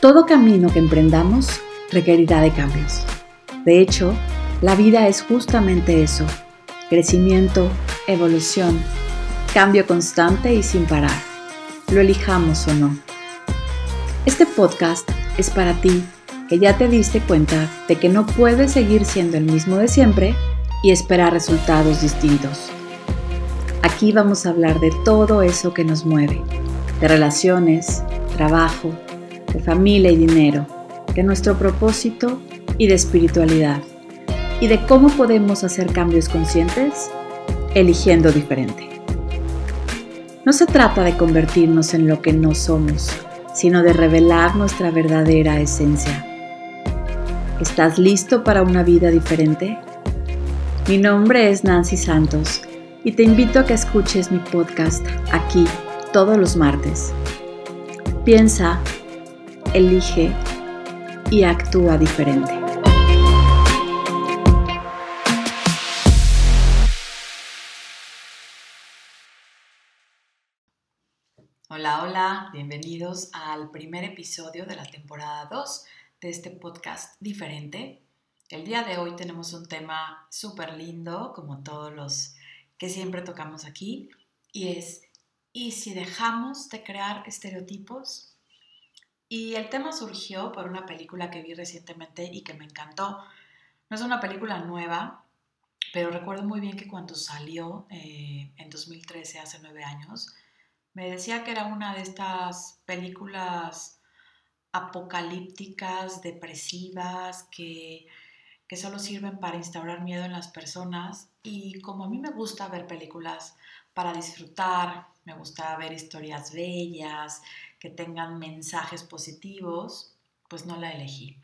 Todo camino que emprendamos requerirá de cambios. De hecho, la vida es justamente eso, crecimiento, evolución, cambio constante y sin parar, lo elijamos o no. Este podcast es para ti que ya te diste cuenta de que no puedes seguir siendo el mismo de siempre y esperar resultados distintos. Aquí vamos a hablar de todo eso que nos mueve, de relaciones, trabajo, de familia y dinero, de nuestro propósito y de espiritualidad, y de cómo podemos hacer cambios conscientes eligiendo diferente. No se trata de convertirnos en lo que no somos, sino de revelar nuestra verdadera esencia. ¿Estás listo para una vida diferente? Mi nombre es Nancy Santos y te invito a que escuches mi podcast aquí todos los martes. Piensa elige y actúa diferente. Hola, hola, bienvenidos al primer episodio de la temporada 2 de este podcast diferente. El día de hoy tenemos un tema súper lindo, como todos los que siempre tocamos aquí, y es, ¿y si dejamos de crear estereotipos? Y el tema surgió por una película que vi recientemente y que me encantó. No es una película nueva, pero recuerdo muy bien que cuando salió eh, en 2013, hace nueve años, me decía que era una de estas películas apocalípticas, depresivas, que, que solo sirven para instaurar miedo en las personas. Y como a mí me gusta ver películas para disfrutar, me gusta ver historias bellas, que tengan mensajes positivos, pues no la elegí.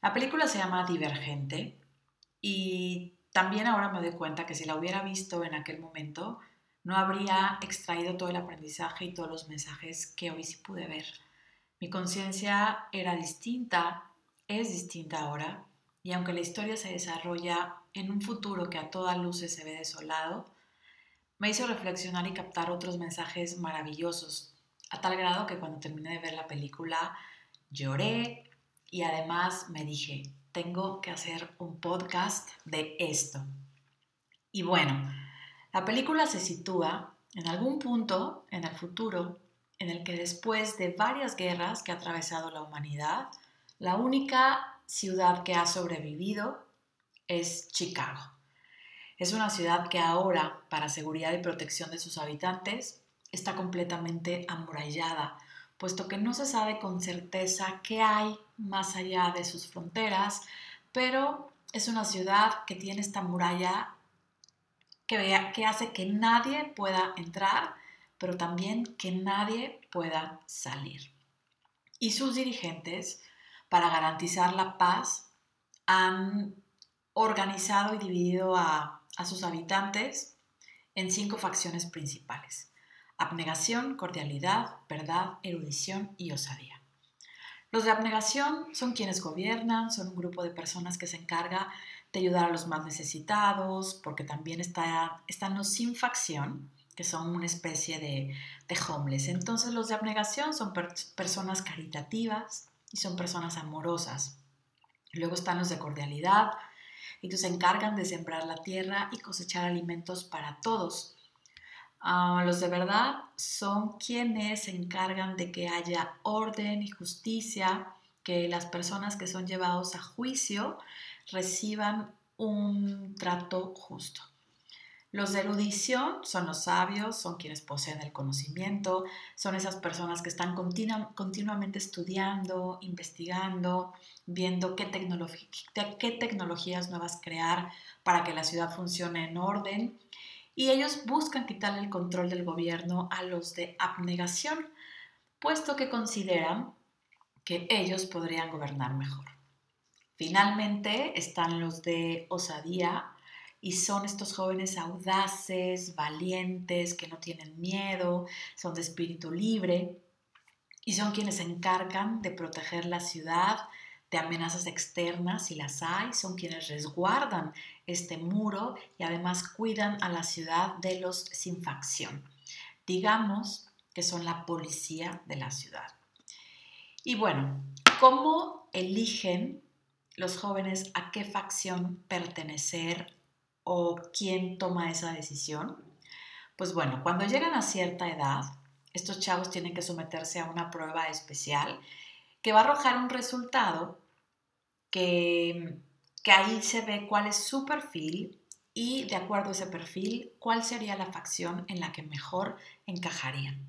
La película se llama Divergente y también ahora me doy cuenta que si la hubiera visto en aquel momento, no habría extraído todo el aprendizaje y todos los mensajes que hoy sí pude ver. Mi conciencia era distinta, es distinta ahora, y aunque la historia se desarrolla en un futuro que a toda luz se ve desolado, me hizo reflexionar y captar otros mensajes maravillosos a tal grado que cuando terminé de ver la película lloré y además me dije, tengo que hacer un podcast de esto. Y bueno, la película se sitúa en algún punto en el futuro en el que después de varias guerras que ha atravesado la humanidad, la única ciudad que ha sobrevivido es Chicago. Es una ciudad que ahora, para seguridad y protección de sus habitantes, está completamente amurallada, puesto que no se sabe con certeza qué hay más allá de sus fronteras, pero es una ciudad que tiene esta muralla que, hace que nadie pueda entrar, pero también que nadie pueda salir. Y sus dirigentes, para garantizar la paz, han organizado y dividido a sus habitantes en cinco facciones principales abnegación, cordialidad, verdad, erudición y osadía. Los de abnegación son quienes gobiernan, son un grupo de personas que se encarga de ayudar a los más necesitados, porque también está, están los sin facción, que son una especie de, de homeless. Entonces los de abnegación son personas caritativas y son personas amorosas. Luego están los de cordialidad, ellos se encargan de sembrar la tierra y cosechar alimentos para todos. Ah, los de verdad son quienes se encargan de que haya orden y justicia, que las personas que son llevados a juicio reciban un trato justo. Los de erudición son los sabios, son quienes poseen el conocimiento, son esas personas que están continuamente estudiando, investigando, viendo qué, qué tecnologías nuevas crear para que la ciudad funcione en orden y ellos buscan quitarle el control del gobierno a los de abnegación, puesto que consideran que ellos podrían gobernar mejor. Finalmente están los de osadía y son estos jóvenes audaces, valientes, que no tienen miedo, son de espíritu libre y son quienes se encargan de proteger la ciudad de amenazas externas, si las hay, son quienes resguardan este muro y además cuidan a la ciudad de los sin facción. Digamos que son la policía de la ciudad. Y bueno, ¿cómo eligen los jóvenes a qué facción pertenecer o quién toma esa decisión? Pues bueno, cuando llegan a cierta edad, estos chavos tienen que someterse a una prueba especial que va a arrojar un resultado que, que ahí se ve cuál es su perfil y de acuerdo a ese perfil, cuál sería la facción en la que mejor encajarían.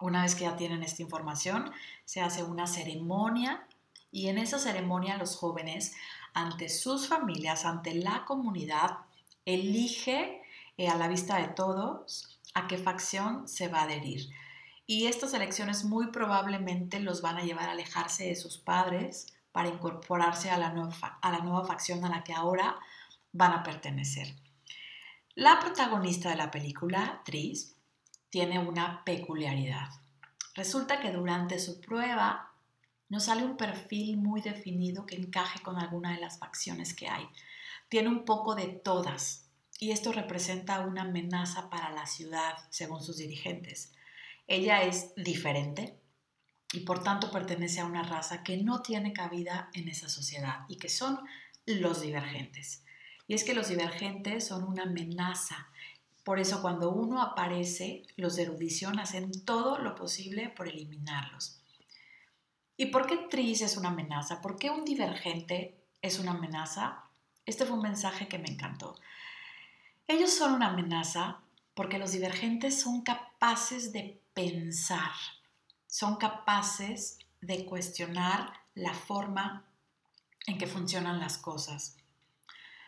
Una vez que ya tienen esta información, se hace una ceremonia y en esa ceremonia los jóvenes, ante sus familias, ante la comunidad, elige eh, a la vista de todos a qué facción se va a adherir. Y estas elecciones muy probablemente los van a llevar a alejarse de sus padres para incorporarse a la nueva, a la nueva facción a la que ahora van a pertenecer. La protagonista de la película, Tris, tiene una peculiaridad. Resulta que durante su prueba nos sale un perfil muy definido que encaje con alguna de las facciones que hay. Tiene un poco de todas y esto representa una amenaza para la ciudad, según sus dirigentes. Ella es diferente y por tanto pertenece a una raza que no tiene cabida en esa sociedad y que son los divergentes. Y es que los divergentes son una amenaza por eso cuando uno aparece, los de erudición hacen todo lo posible por eliminarlos. ¿Y por qué Tris es una amenaza? ¿Por qué un divergente es una amenaza? Este fue un mensaje que me encantó. Ellos son una amenaza porque los divergentes son capaces de pensar, son capaces de cuestionar la forma en que funcionan las cosas.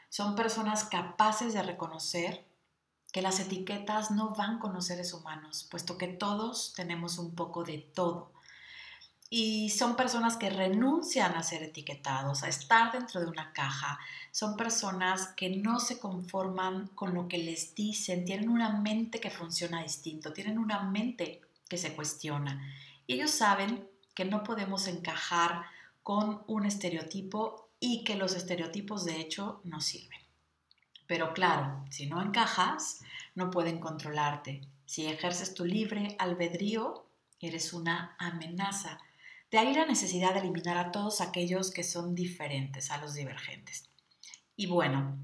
Son personas capaces de reconocer que las etiquetas no van con los seres humanos, puesto que todos tenemos un poco de todo. Y son personas que renuncian a ser etiquetados, a estar dentro de una caja. Son personas que no se conforman con lo que les dicen, tienen una mente que funciona distinto, tienen una mente que se cuestiona. Y ellos saben que no podemos encajar con un estereotipo y que los estereotipos de hecho no sirven. Pero claro, si no encajas, no pueden controlarte. Si ejerces tu libre albedrío, eres una amenaza. De ahí la necesidad de eliminar a todos aquellos que son diferentes a los divergentes. Y bueno,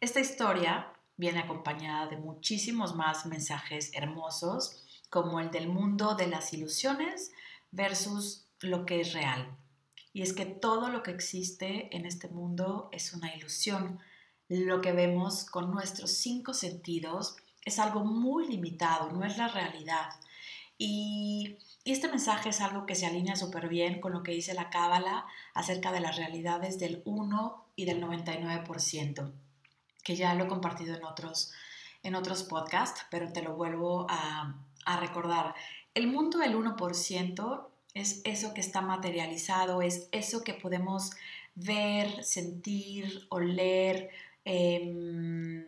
esta historia viene acompañada de muchísimos más mensajes hermosos, como el del mundo de las ilusiones versus lo que es real. Y es que todo lo que existe en este mundo es una ilusión lo que vemos con nuestros cinco sentidos es algo muy limitado, no es la realidad. Y, este mensaje es algo que se alinea súper bien con lo que dice la Cábala acerca de las realidades del 1 y del 99%, que ya lo he compartido en otros, en otros podcasts, pero te lo vuelvo a, recordar. El mundo del 1% es eso que está materializado, es eso que podemos ver, sentir, oler, eh,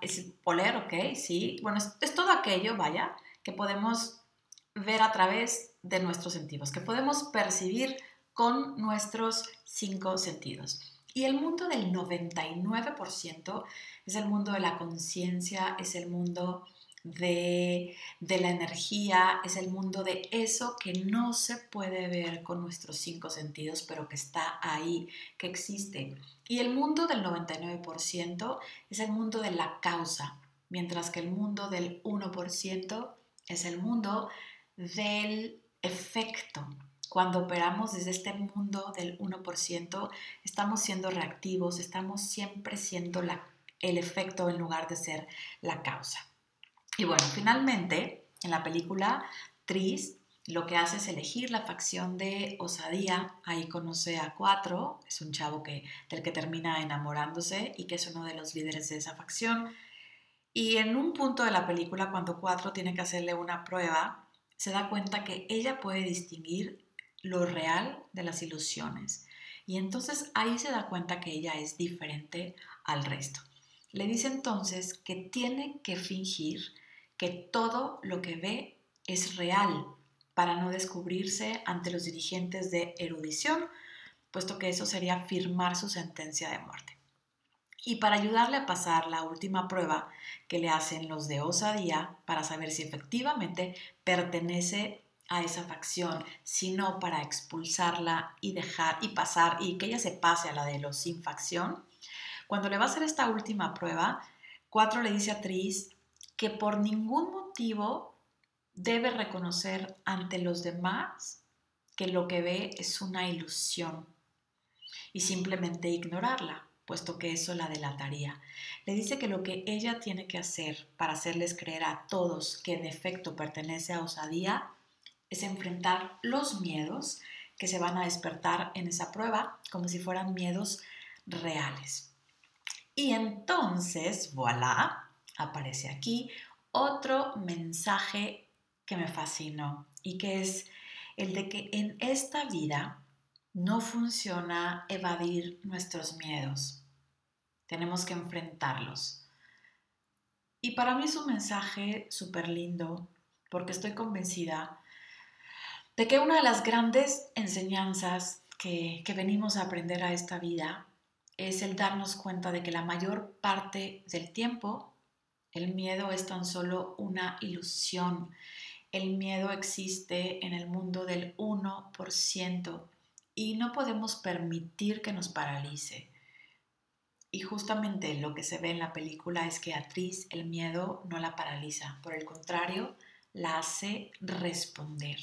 es oler, ok, sí. Bueno, es, todo aquello, vaya, que podemos ver a través de nuestros sentidos, que podemos percibir con nuestros cinco sentidos. Y el mundo del 99% es el mundo de la conciencia, es el mundo de, la energía, es el mundo de eso que no se puede ver con nuestros cinco sentidos, pero que está ahí, que existe. Y el mundo del 99% es el mundo de la causa, mientras que el mundo del 1% es el mundo del efecto. Cuando operamos desde este mundo del 1%, estamos siendo reactivos, estamos siempre siendo el efecto en lugar de ser la causa. Y bueno, finalmente, en la película, Tris lo que hace es elegir la facción de osadía. Ahí conoce a Cuatro, es un chavo que, del que termina enamorándose y que es uno de los líderes de esa facción. Y en un punto de la película, cuando Cuatro tiene que hacerle una prueba, se da cuenta que ella puede distinguir lo real de las ilusiones. Y entonces ahí se da cuenta que ella es diferente al resto. Le dice entonces que tiene que fingir que todo lo que ve es real para no descubrirse ante los dirigentes de erudición, puesto que eso sería firmar su sentencia de muerte. Y para ayudarle a pasar la última prueba que le hacen los de osadía para saber si efectivamente pertenece a esa facción, sino para expulsarla y dejar y pasar y que ella se pase a la de los sin facción. Cuando le va a hacer esta última prueba, Cuatro le dice a Tris que por ningún motivo debe reconocer ante los demás que lo que ve es una ilusión y simplemente ignorarla, puesto que eso la delataría. Le dice que lo que ella tiene que hacer para hacerles creer a todos que en efecto pertenece a osadía es enfrentar los miedos que se van a despertar en esa prueba como si fueran miedos reales. Y entonces, voilà, aparece aquí otro mensaje que me fascinó y que es el de que en esta vida no funciona evadir nuestros miedos. Tenemos que enfrentarlos. Y para mí es un mensaje súper lindo porque estoy convencida de que una de las grandes enseñanzas que, que venimos a aprender a esta vida es el darnos cuenta de que la mayor parte del tiempo el miedo es tan solo una ilusión. El miedo existe en el mundo del 1% y no podemos permitir que nos paralice. Y justamente lo que se ve en la película es que a Tris el miedo no la paraliza, por el contrario, la hace responder.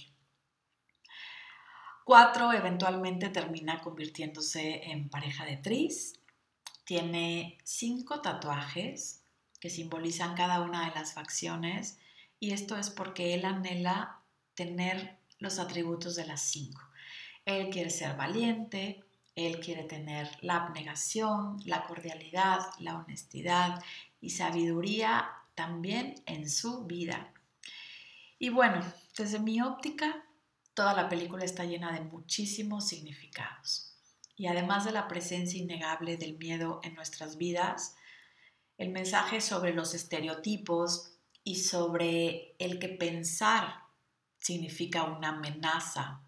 Cuatro eventualmente termina convirtiéndose en pareja de Tris. Tiene cinco tatuajes que simbolizan cada una de las facciones y esto es porque él anhela tener los atributos de las cinco. Él quiere ser valiente, él quiere tener la abnegación, la cordialidad, la honestidad y sabiduría también en su vida. Y bueno, desde mi óptica, Toda la película está llena de muchísimos significados. Y además de la presencia innegable del miedo en nuestras vidas, el mensaje sobre los estereotipos y sobre el que pensar significa una amenaza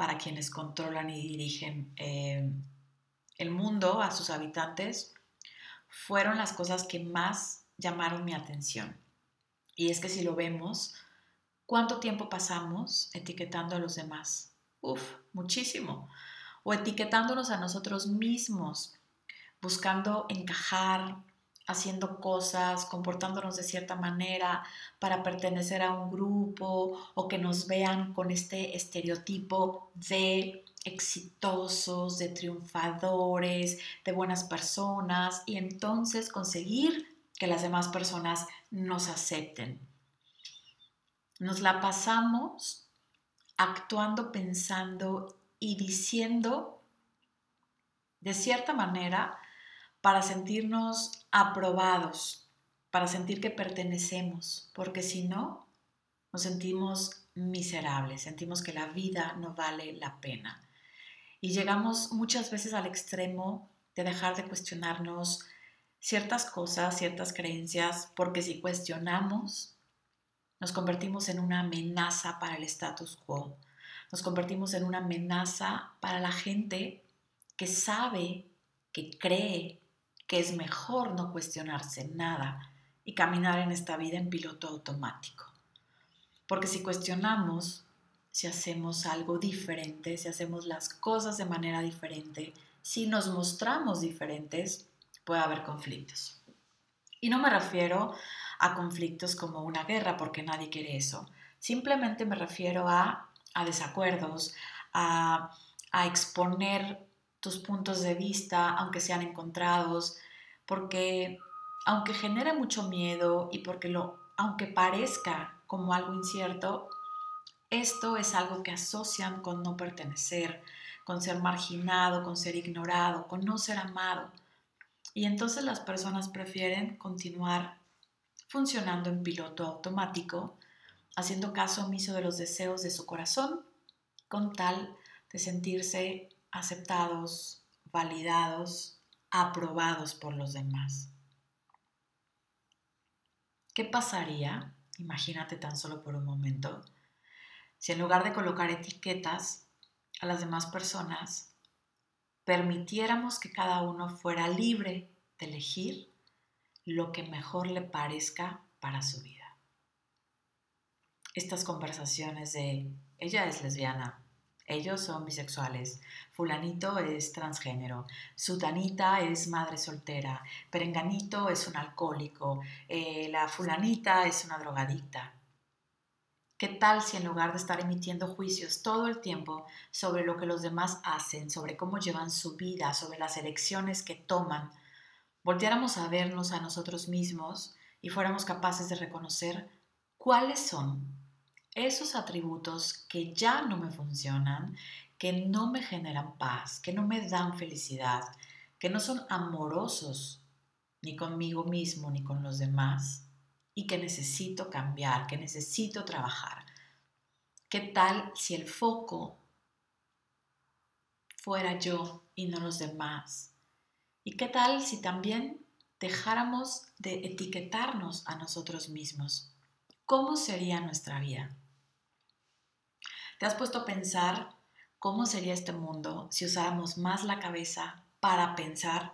para quienes controlan y dirigen eh, el mundo a sus habitantes, fueron las cosas que más llamaron mi atención. Y es que si lo vemos, ¿Cuánto tiempo pasamos etiquetando a los demás? Uf, muchísimo. O etiquetándonos a nosotros mismos, buscando encajar, haciendo cosas, comportándonos de cierta manera para pertenecer a un grupo o que nos vean con este estereotipo de exitosos, de triunfadores, de buenas personas y entonces conseguir que las demás personas nos acepten. Nos la pasamos actuando, pensando y diciendo de cierta manera para sentirnos aprobados, para sentir que pertenecemos, porque si no, nos sentimos miserables, sentimos que la vida no vale la pena. Y llegamos muchas veces al extremo de dejar de cuestionarnos ciertas cosas, ciertas creencias, porque si cuestionamos, nos convertimos en una amenaza para el status quo. Nos convertimos en una amenaza para la gente que sabe, que cree que es mejor no cuestionarse nada y caminar en esta vida en piloto automático. Porque si cuestionamos, si hacemos algo diferente, si hacemos las cosas de manera diferente, si nos mostramos diferentes, puede haber conflictos. Y no me refiero a conflictos como una guerra, porque nadie quiere eso. Simplemente me refiero a, desacuerdos, a, exponer tus puntos de vista, aunque sean encontrados, porque aunque genere mucho miedo y porque lo, aunque parezca como algo incierto, esto es algo que asocian con no pertenecer, con ser marginado, con ser ignorado, con no ser amado. Y entonces las personas prefieren continuar funcionando en piloto automático, haciendo caso omiso de los deseos de su corazón, con tal de sentirse aceptados, validados, aprobados por los demás. ¿Qué pasaría, imagínate tan solo por un momento, si en lugar de colocar etiquetas a las demás personas, permitiéramos que cada uno fuera libre de elegir lo que mejor le parezca para su vida. estas conversaciones de ella es lesbiana, ellos son bisexuales, fulanito es transgénero, sutanita es madre soltera, perenganito es un alcohólico, eh, la fulanita es una drogadicta. ¿Qué tal si en lugar de estar emitiendo juicios todo el tiempo sobre lo que los demás hacen, sobre cómo llevan su vida, sobre las elecciones que toman, volteáramos a vernos a nosotros mismos y fuéramos capaces de reconocer cuáles son esos atributos que ya no me funcionan, que no me generan paz, que no me dan felicidad, que no son amorosos ni conmigo mismo ni con los demás? y que necesito cambiar, que necesito trabajar. ¿Qué tal si el foco fuera yo y no los demás? ¿Y qué tal si también dejáramos de etiquetarnos a nosotros mismos? ¿Cómo sería nuestra vida? ¿Te has puesto a pensar cómo sería este mundo si usáramos más la cabeza para pensar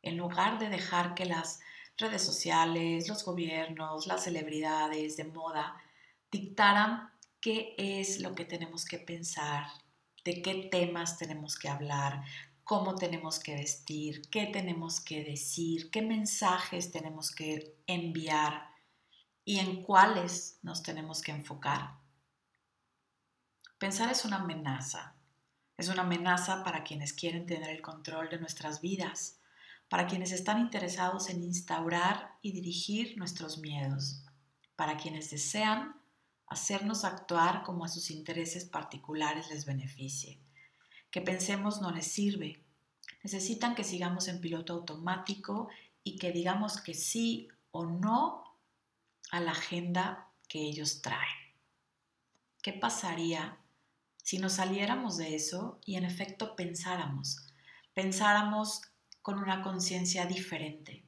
en lugar de dejar que las redes sociales, los gobiernos, las celebridades de moda dictaran qué es lo que tenemos que pensar, de qué temas tenemos que hablar, cómo tenemos que vestir, qué tenemos que decir, qué mensajes tenemos que enviar y en cuáles nos tenemos que enfocar. Pensar es una amenaza. Es una amenaza para quienes quieren tener el control de nuestras vidas para quienes están interesados en instaurar y dirigir nuestros miedos, para quienes desean hacernos actuar como a sus intereses particulares les beneficie. Que pensemos no les sirve. Necesitan que sigamos en piloto automático y que digamos que sí o no a la agenda que ellos traen. ¿Qué pasaría si nos saliéramos de eso y en efecto pensáramos? Pensáramos con una conciencia diferente.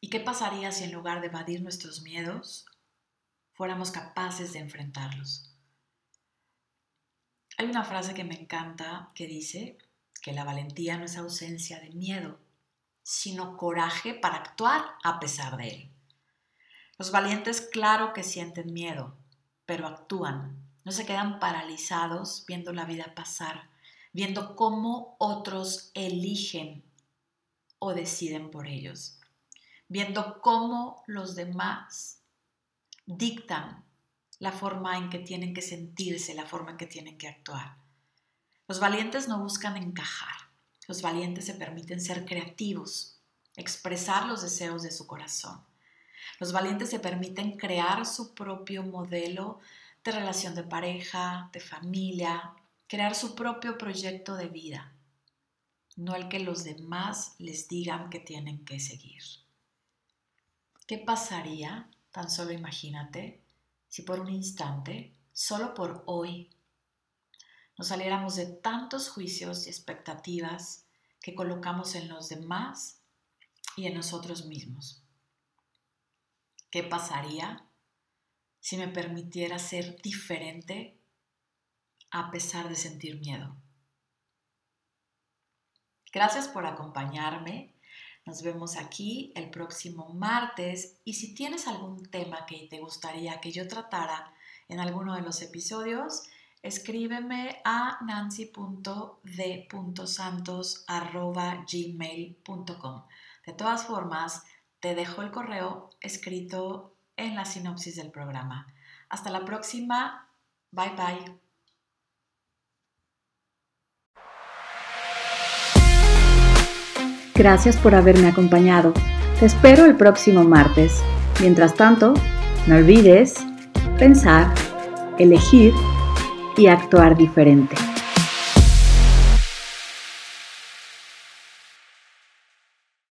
¿Y qué pasaría si en lugar de evadir nuestros miedos, fuéramos capaces de enfrentarlos? Hay una frase que me encanta que dice que la valentía no es ausencia de miedo, sino coraje para actuar a pesar de él. Los valientes claro que sienten miedo, pero actúan, no se quedan paralizados viendo la vida pasar, viendo cómo otros eligen o deciden por ellos, viendo cómo los demás dictan la forma en que tienen que sentirse, la forma en que tienen que actuar. Los valientes no buscan encajar, los valientes se permiten ser creativos, expresar los deseos de su corazón. Los valientes se permiten crear su propio modelo relación de pareja, de familia, crear su propio proyecto de vida, no el que los demás les digan que tienen que seguir. ¿Qué pasaría, tan solo imagínate, si por un instante, solo por hoy, nos saliéramos de tantos juicios y expectativas que colocamos en los demás y en nosotros mismos? ¿Qué pasaría si me permitiera ser diferente a pesar de sentir miedo. Gracias por acompañarme. Nos vemos aquí el próximo martes y si tienes algún tema que te gustaría que yo tratara en alguno de los episodios, escríbeme a nancy.d.santos.gmail.com. De todas formas, te dejo el correo escrito en la sinopsis del programa. Hasta la próxima. Bye bye. Gracias por haberme acompañado. Te espero el próximo martes. Mientras tanto, no olvides pensar, elegir y actuar diferente.